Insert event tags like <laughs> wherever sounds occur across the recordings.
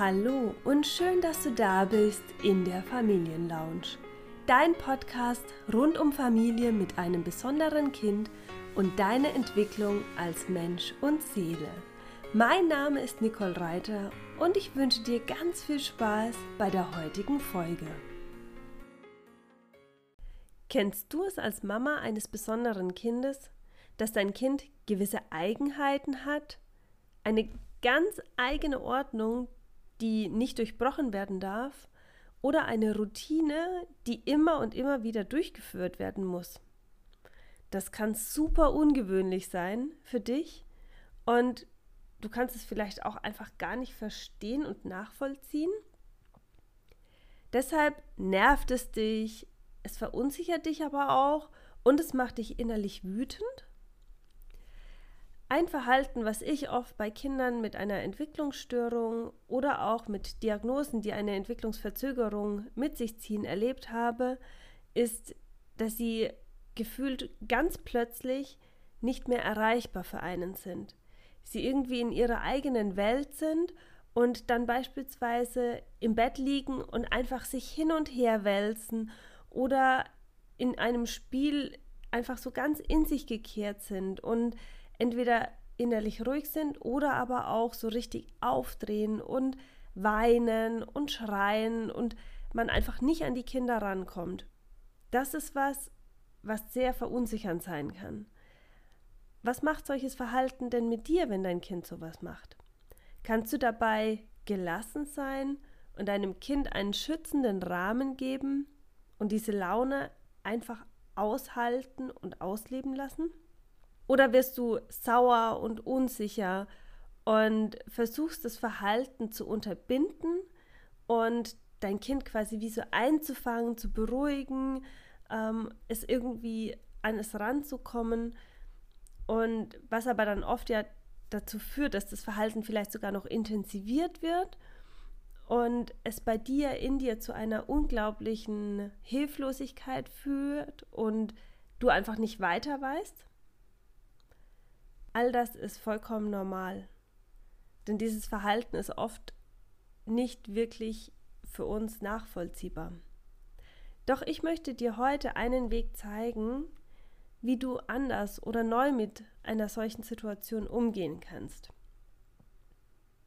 Hallo und schön, dass du da bist in der Familienlounge. Dein Podcast rund um Familie mit einem besonderen Kind und deine Entwicklung als Mensch und Seele. Mein Name ist Nicole Reiter und ich wünsche dir ganz viel Spaß bei der heutigen Folge. Kennst du es als Mama eines besonderen Kindes, dass dein Kind gewisse Eigenheiten hat, eine ganz eigene Ordnung, die nicht durchbrochen werden darf, oder eine Routine, die immer und immer wieder durchgeführt werden muss. Das kann super ungewöhnlich sein für dich und du kannst es vielleicht auch einfach gar nicht verstehen und nachvollziehen. Deshalb nervt es dich, es verunsichert dich aber auch und es macht dich innerlich wütend. Ein Verhalten, was ich oft bei Kindern mit einer Entwicklungsstörung oder auch mit Diagnosen, die eine Entwicklungsverzögerung mit sich ziehen, erlebt habe, ist, dass sie gefühlt ganz plötzlich nicht mehr erreichbar für einen sind. Sie irgendwie in ihrer eigenen Welt sind und dann beispielsweise im Bett liegen und einfach sich hin und her wälzen oder in einem Spiel einfach so ganz in sich gekehrt sind und entweder innerlich ruhig sind oder aber auch so richtig aufdrehen und weinen und schreien und man einfach nicht an die Kinder rankommt. Das ist was, was sehr verunsichernd sein kann. Was macht solches Verhalten denn mit dir, wenn dein Kind sowas macht? Kannst du dabei gelassen sein und deinem Kind einen schützenden Rahmen geben und diese Laune einfach aushalten und ausleben lassen? Oder wirst du sauer und unsicher und versuchst das Verhalten zu unterbinden und dein Kind quasi wie so einzufangen, zu beruhigen, ähm, es irgendwie an es ranzukommen. Und was aber dann oft ja dazu führt, dass das Verhalten vielleicht sogar noch intensiviert wird und es bei dir in dir zu einer unglaublichen Hilflosigkeit führt und du einfach nicht weiter weißt. All das ist vollkommen normal. Denn dieses Verhalten ist oft nicht wirklich für uns nachvollziehbar. Doch ich möchte dir heute einen Weg zeigen, wie du anders oder neu mit einer solchen Situation umgehen kannst.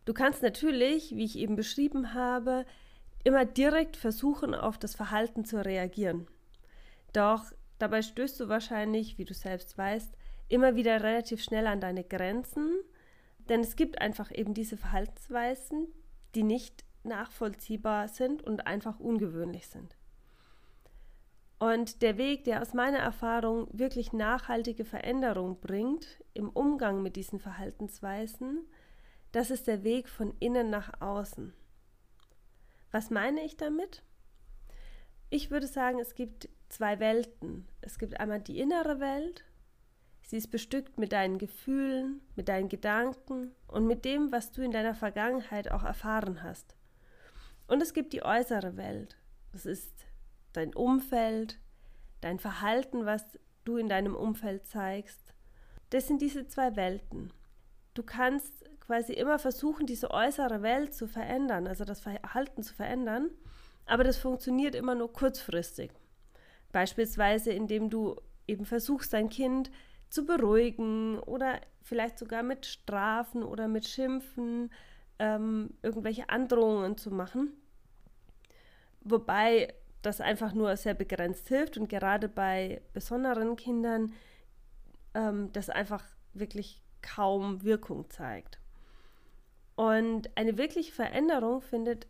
Du kannst natürlich, wie ich eben beschrieben habe, immer direkt versuchen, auf das Verhalten zu reagieren. Doch dabei stößt du wahrscheinlich, wie du selbst weißt, immer wieder relativ schnell an deine Grenzen, denn es gibt einfach eben diese Verhaltensweisen, die nicht nachvollziehbar sind und einfach ungewöhnlich sind. Und der Weg, der aus meiner Erfahrung wirklich nachhaltige Veränderung bringt im Umgang mit diesen Verhaltensweisen, das ist der Weg von innen nach außen. Was meine ich damit? Ich würde sagen, es gibt zwei Welten. Es gibt einmal die innere Welt Sie ist bestückt mit deinen Gefühlen, mit deinen Gedanken und mit dem, was du in deiner Vergangenheit auch erfahren hast. Und es gibt die äußere Welt. Das ist dein Umfeld, dein Verhalten, was du in deinem Umfeld zeigst. Das sind diese zwei Welten. Du kannst quasi immer versuchen, diese äußere Welt zu verändern, also das Verhalten zu verändern, aber das funktioniert immer nur kurzfristig. Beispielsweise, indem du eben versuchst, dein Kind zu beruhigen oder vielleicht sogar mit Strafen oder mit Schimpfen ähm, irgendwelche Androhungen zu machen. Wobei das einfach nur sehr begrenzt hilft und gerade bei besonderen Kindern ähm, das einfach wirklich kaum Wirkung zeigt. Und eine wirkliche Veränderung findet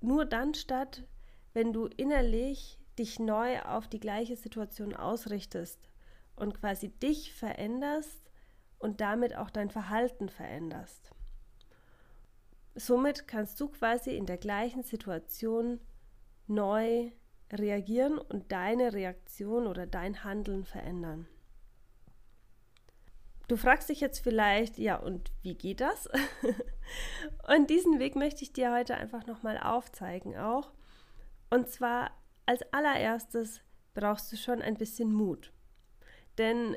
nur dann statt, wenn du innerlich dich neu auf die gleiche Situation ausrichtest und quasi dich veränderst und damit auch dein Verhalten veränderst. Somit kannst du quasi in der gleichen Situation neu reagieren und deine Reaktion oder dein Handeln verändern. Du fragst dich jetzt vielleicht, ja, und wie geht das? <laughs> und diesen Weg möchte ich dir heute einfach nochmal aufzeigen auch. Und zwar als allererstes brauchst du schon ein bisschen Mut. Denn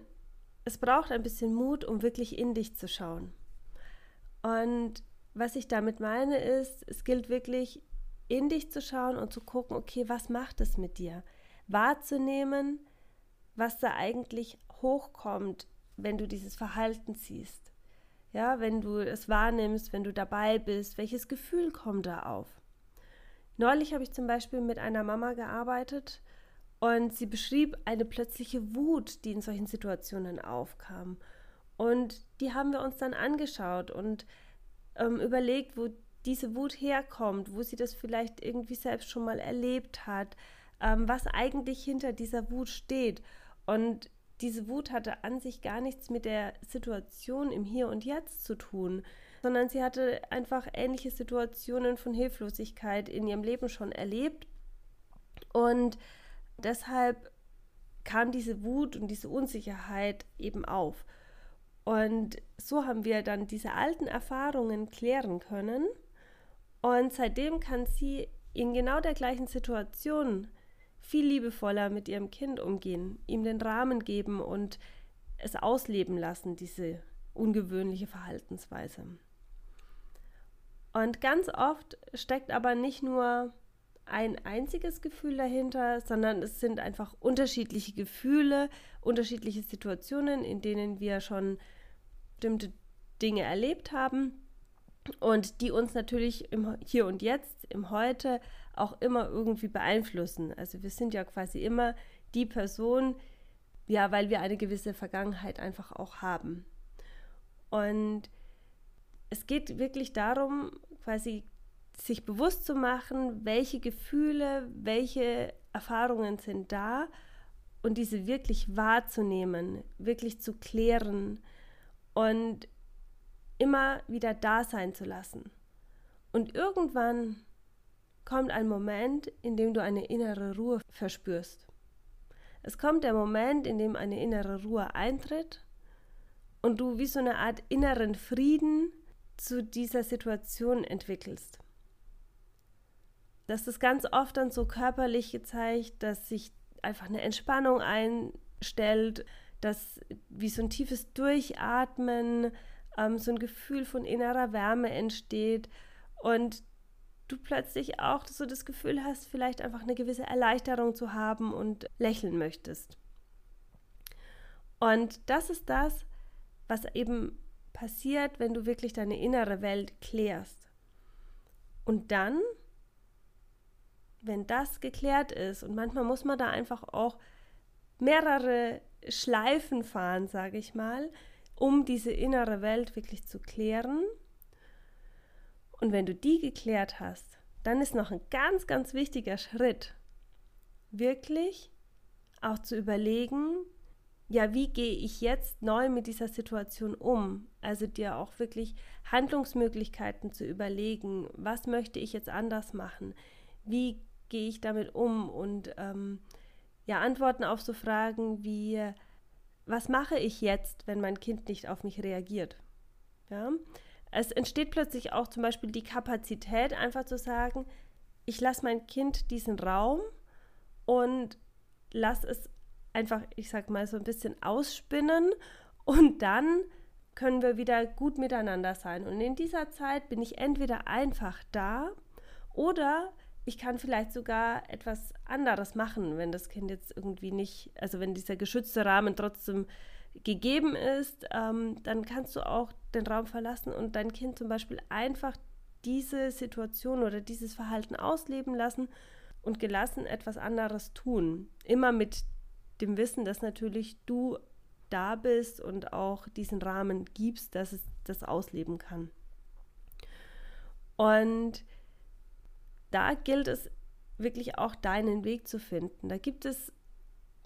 es braucht ein bisschen Mut, um wirklich in dich zu schauen. Und was ich damit meine ist, es gilt wirklich in dich zu schauen und zu gucken, okay, was macht es mit dir? Wahrzunehmen, was da eigentlich hochkommt, wenn du dieses Verhalten siehst. Ja, wenn du es wahrnimmst, wenn du dabei bist, welches Gefühl kommt da auf? Neulich habe ich zum Beispiel mit einer Mama gearbeitet und sie beschrieb eine plötzliche Wut, die in solchen Situationen aufkam. Und die haben wir uns dann angeschaut und ähm, überlegt, wo diese Wut herkommt, wo sie das vielleicht irgendwie selbst schon mal erlebt hat, ähm, was eigentlich hinter dieser Wut steht. Und diese Wut hatte an sich gar nichts mit der Situation im Hier und Jetzt zu tun, sondern sie hatte einfach ähnliche Situationen von Hilflosigkeit in ihrem Leben schon erlebt. Und deshalb kam diese Wut und diese Unsicherheit eben auf. Und so haben wir dann diese alten Erfahrungen klären können. Und seitdem kann sie in genau der gleichen Situation viel liebevoller mit ihrem Kind umgehen, ihm den Rahmen geben und es ausleben lassen, diese ungewöhnliche Verhaltensweise. Und ganz oft steckt aber nicht nur ein einziges Gefühl dahinter, sondern es sind einfach unterschiedliche Gefühle, unterschiedliche Situationen, in denen wir schon bestimmte Dinge erlebt haben und die uns natürlich im Hier und Jetzt, im Heute auch immer irgendwie beeinflussen. Also wir sind ja quasi immer die Person, ja, weil wir eine gewisse Vergangenheit einfach auch haben. Und es geht wirklich darum, quasi sich bewusst zu machen, welche Gefühle, welche Erfahrungen sind da und diese wirklich wahrzunehmen, wirklich zu klären und immer wieder da sein zu lassen. Und irgendwann kommt ein Moment, in dem du eine innere Ruhe verspürst. Es kommt der Moment, in dem eine innere Ruhe eintritt und du wie so eine Art inneren Frieden zu dieser Situation entwickelst. Das ist ganz oft dann so körperlich gezeigt, dass sich einfach eine Entspannung einstellt, dass wie so ein tiefes Durchatmen, ähm, so ein Gefühl von innerer Wärme entsteht und du plötzlich auch so das Gefühl hast, vielleicht einfach eine gewisse Erleichterung zu haben und lächeln möchtest. Und das ist das, was eben passiert, wenn du wirklich deine innere Welt klärst. Und dann, wenn das geklärt ist, und manchmal muss man da einfach auch mehrere Schleifen fahren, sage ich mal, um diese innere Welt wirklich zu klären. Und wenn du die geklärt hast, dann ist noch ein ganz, ganz wichtiger Schritt, wirklich auch zu überlegen, ja, wie gehe ich jetzt neu mit dieser Situation um? Also dir auch wirklich Handlungsmöglichkeiten zu überlegen, was möchte ich jetzt anders machen? Wie gehe ich damit um? Und ähm, ja, Antworten auf so Fragen wie, was mache ich jetzt, wenn mein Kind nicht auf mich reagiert? Ja? Es entsteht plötzlich auch zum Beispiel die Kapazität, einfach zu sagen, ich lasse mein Kind diesen Raum und lasse es einfach, ich sag mal, so ein bisschen ausspinnen und dann können wir wieder gut miteinander sein. Und in dieser Zeit bin ich entweder einfach da oder ich kann vielleicht sogar etwas anderes machen, wenn das Kind jetzt irgendwie nicht, also wenn dieser geschützte Rahmen trotzdem gegeben ist, ähm, dann kannst du auch den Raum verlassen und dein Kind zum Beispiel einfach diese Situation oder dieses Verhalten ausleben lassen und gelassen etwas anderes tun. Immer mit dem Wissen, dass natürlich du da bist und auch diesen Rahmen gibst, dass es das ausleben kann. Und da gilt es wirklich auch deinen Weg zu finden. Da gibt es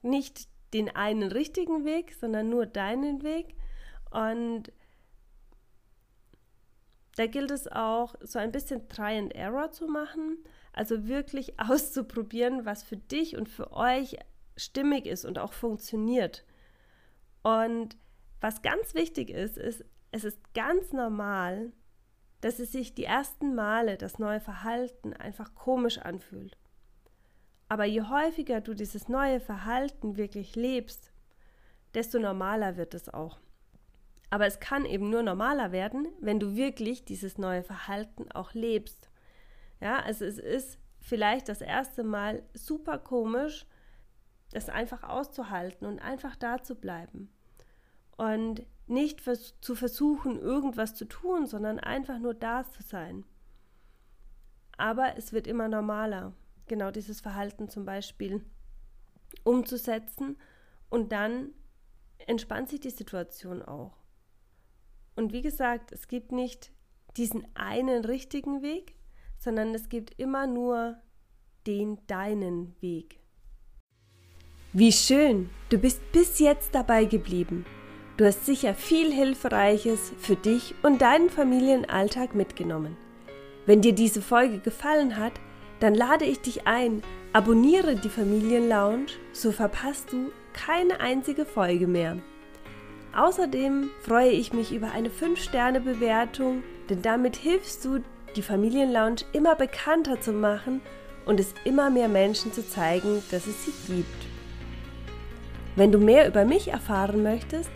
nicht den einen richtigen Weg, sondern nur deinen Weg. Und da gilt es auch, so ein bisschen Try and Error zu machen, also wirklich <laughs> auszuprobieren, was für dich und für euch stimmig ist und auch funktioniert. Und was ganz wichtig ist, ist, es ist ganz normal, dass es sich die ersten Male das neue Verhalten einfach komisch anfühlt. Aber je häufiger du dieses neue Verhalten wirklich lebst, desto normaler wird es auch. Aber es kann eben nur normaler werden, wenn du wirklich dieses neue Verhalten auch lebst. Ja, also es ist vielleicht das erste Mal super komisch, das einfach auszuhalten und einfach da zu bleiben. Und nicht vers zu versuchen, irgendwas zu tun, sondern einfach nur da zu sein. Aber es wird immer normaler, genau dieses Verhalten zum Beispiel umzusetzen und dann entspannt sich die Situation auch. Und wie gesagt, es gibt nicht diesen einen richtigen Weg, sondern es gibt immer nur den deinen Weg. Wie schön, du bist bis jetzt dabei geblieben. Du hast sicher viel Hilfreiches für dich und deinen Familienalltag mitgenommen. Wenn dir diese Folge gefallen hat, dann lade ich dich ein, abonniere die Familienlounge, so verpasst du keine einzige Folge mehr. Außerdem freue ich mich über eine 5-Sterne-Bewertung, denn damit hilfst du, die Familienlounge immer bekannter zu machen und es immer mehr Menschen zu zeigen, dass es sie gibt. Wenn du mehr über mich erfahren möchtest,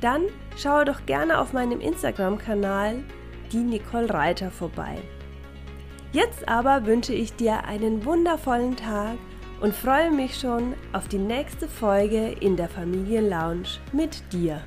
dann schaue doch gerne auf meinem Instagram-Kanal die Nicole Reiter vorbei. Jetzt aber wünsche ich dir einen wundervollen Tag und freue mich schon auf die nächste Folge in der Familienlounge mit dir.